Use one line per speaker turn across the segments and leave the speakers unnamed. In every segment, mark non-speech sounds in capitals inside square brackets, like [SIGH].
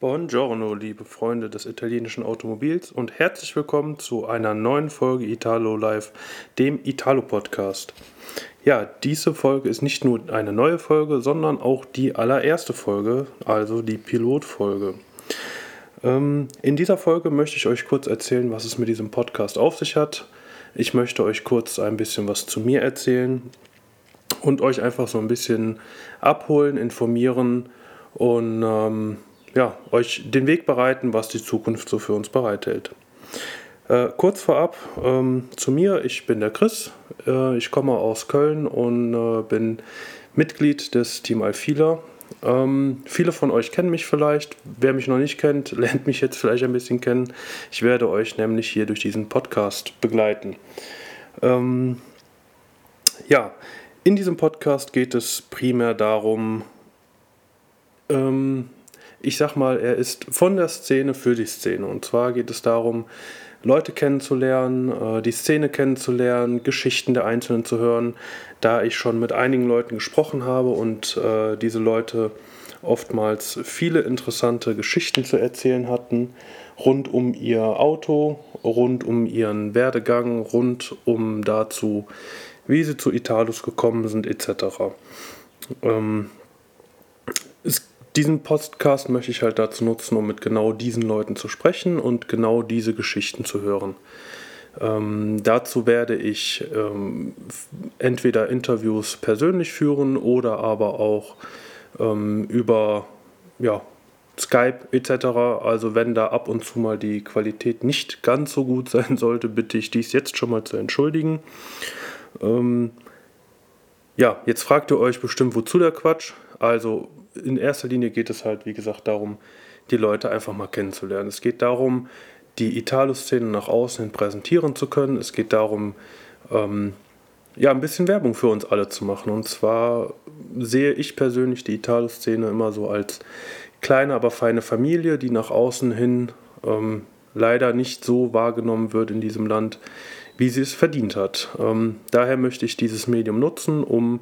Buongiorno, liebe Freunde des italienischen Automobils und herzlich willkommen zu einer neuen Folge Italo Live, dem Italo Podcast. Ja, diese Folge ist nicht nur eine neue Folge, sondern auch die allererste Folge, also die Pilotfolge. Ähm, in dieser Folge möchte ich euch kurz erzählen, was es mit diesem Podcast auf sich hat. Ich möchte euch kurz ein bisschen was zu mir erzählen und euch einfach so ein bisschen abholen, informieren und ähm, ja, euch den Weg bereiten, was die Zukunft so für uns bereithält. Äh, kurz vorab ähm, zu mir, ich bin der Chris, äh, ich komme aus Köln und äh, bin Mitglied des Team Alfila. Ähm, viele von euch kennen mich vielleicht. Wer mich noch nicht kennt, [LAUGHS] lernt mich jetzt vielleicht ein bisschen kennen. Ich werde euch nämlich hier durch diesen Podcast begleiten. Ähm, ja, in diesem Podcast geht es primär darum, ähm, ich sag mal, er ist von der Szene für die Szene. Und zwar geht es darum, Leute kennenzulernen, äh, die Szene kennenzulernen, Geschichten der Einzelnen zu hören, da ich schon mit einigen Leuten gesprochen habe und äh, diese Leute oftmals viele interessante Geschichten zu erzählen hatten, rund um ihr Auto, rund um ihren Werdegang, rund um dazu, wie sie zu Italus gekommen sind, etc. Ähm, es diesen Podcast möchte ich halt dazu nutzen, um mit genau diesen Leuten zu sprechen und genau diese Geschichten zu hören. Ähm, dazu werde ich ähm, entweder Interviews persönlich führen oder aber auch ähm, über ja, Skype etc. Also wenn da ab und zu mal die Qualität nicht ganz so gut [LAUGHS] sein sollte, bitte ich dies jetzt schon mal zu entschuldigen. Ähm, ja, jetzt fragt ihr euch bestimmt, wozu der Quatsch. Also in erster Linie geht es halt, wie gesagt, darum, die Leute einfach mal kennenzulernen. Es geht darum, die Italo-Szene nach außen hin präsentieren zu können. Es geht darum, ähm, ja, ein bisschen Werbung für uns alle zu machen. Und zwar sehe ich persönlich die Italo-Szene immer so als kleine, aber feine Familie, die nach außen hin ähm, leider nicht so wahrgenommen wird in diesem Land, wie sie es verdient hat. Ähm, daher möchte ich dieses Medium nutzen, um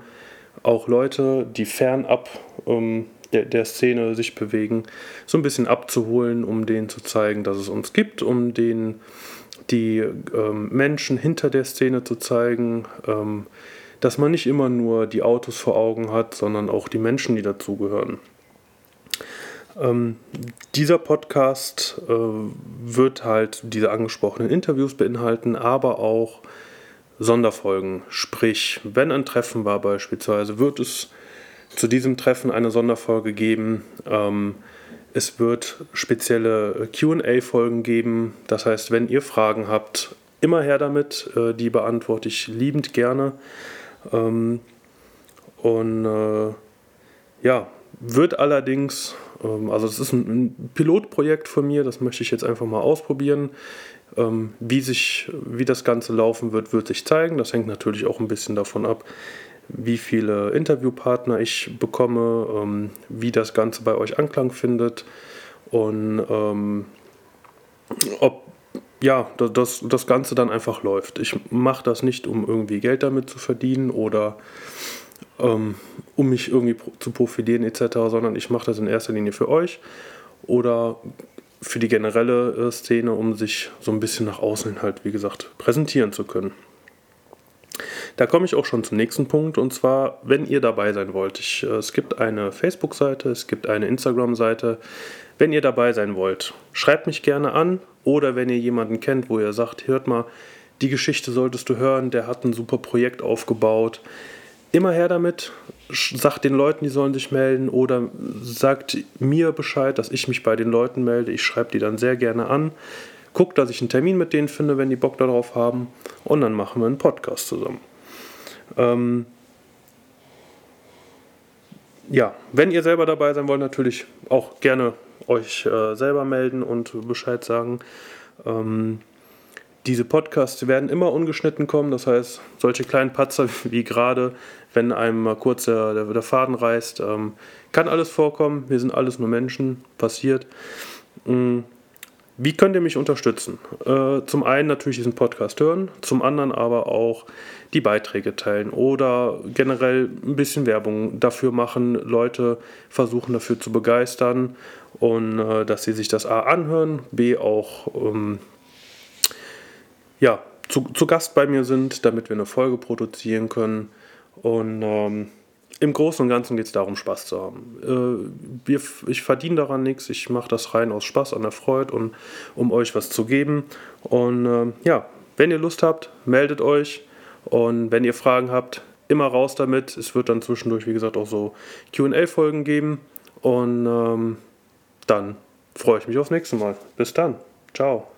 auch Leute, die fernab ähm, der, der, Szene sich bewegen, so ein bisschen abzuholen, um denen zu zeigen, dass es uns gibt, um denen die ähm, Menschen hinter der Szene zu zeigen, ähm, dass man nicht immer nur die Autos vor Augen hat, sondern auch die Menschen, die dazugehören. Ähm, dieser Podcast äh, wird halt diese angesprochenen Interviews beinhalten, aber auch Sonderfolgen. Sprich, wenn ein Treffen war beispielsweise, wird es zu diesem Treffen eine Sonderfolge geben. Ähm, es wird spezielle QA-Folgen geben. Das heißt, wenn ihr Fragen habt, immer her damit. Äh, die beantworte ich liebend gerne. Ähm, und äh, ja, wird allerdings, ähm, also es ist ein, ein Pilotprojekt von mir, das möchte ich jetzt einfach mal ausprobieren. Ähm, wie, sich, wie das Ganze laufen wird, wird sich zeigen. Das hängt natürlich auch ein bisschen davon ab, wie viele Interviewpartner ich bekomme, ähm, wie das Ganze bei euch Anklang findet und ähm, ob ja, das, das Ganze dann einfach läuft. Ich mache das nicht, um irgendwie Geld damit zu verdienen oder ähm, um mich irgendwie zu profilieren etc., sondern ich mache das in erster Linie für euch oder für die generelle äh, Szene, um sich so ein bisschen nach außen halt, wie gesagt, präsentieren zu können. Da komme ich auch schon zum nächsten Punkt und zwar, wenn ihr dabei sein wollt. Ich, äh, es gibt eine Facebook-Seite, es gibt eine Instagram-Seite. Wenn ihr dabei sein wollt, schreibt mich gerne an oder wenn ihr jemanden kennt, wo ihr sagt, hört mal, die Geschichte solltest du hören, der hat ein super Projekt aufgebaut. Immer her damit, sagt den Leuten, die sollen sich melden oder sagt mir Bescheid, dass ich mich bei den Leuten melde. Ich schreibe die dann sehr gerne an. Guck, dass ich einen Termin mit denen finde, wenn die Bock darauf haben. Und dann machen wir einen Podcast zusammen. Ähm ja, wenn ihr selber dabei sein wollt, natürlich auch gerne euch äh, selber melden und Bescheid sagen. Ähm diese Podcasts werden immer ungeschnitten kommen, das heißt, solche kleinen Patzer [LAUGHS] wie gerade, wenn einem mal kurz der, der, Faden reißt, ähm, kann alles vorkommen. Wir sind alles nur Menschen, passiert. Ähm, wie könnt ihr mich unterstützen? Äh, zum einen natürlich diesen Podcast hören, zum anderen aber auch die Beiträge teilen oder generell ein bisschen Werbung dafür machen, Leute versuchen dafür zu begeistern und äh, dass sie sich das A anhören, B auch ähm, ja, zu, zu Gast bei mir sind, damit wir eine Folge produzieren können. Und ähm, im Großen und Ganzen geht es darum, Spaß zu haben. Äh, wir, ich verdiene daran nichts, ich mache das rein aus Spaß, an der Freude und um euch was zu geben. Und äh, ja, wenn ihr Lust habt, meldet euch. Und wenn ihr Fragen habt, immer raus damit. Es wird dann zwischendurch, wie gesagt, auch so QA-Folgen geben. Und ähm, dann freue ich mich aufs nächste Mal. Bis dann. Ciao.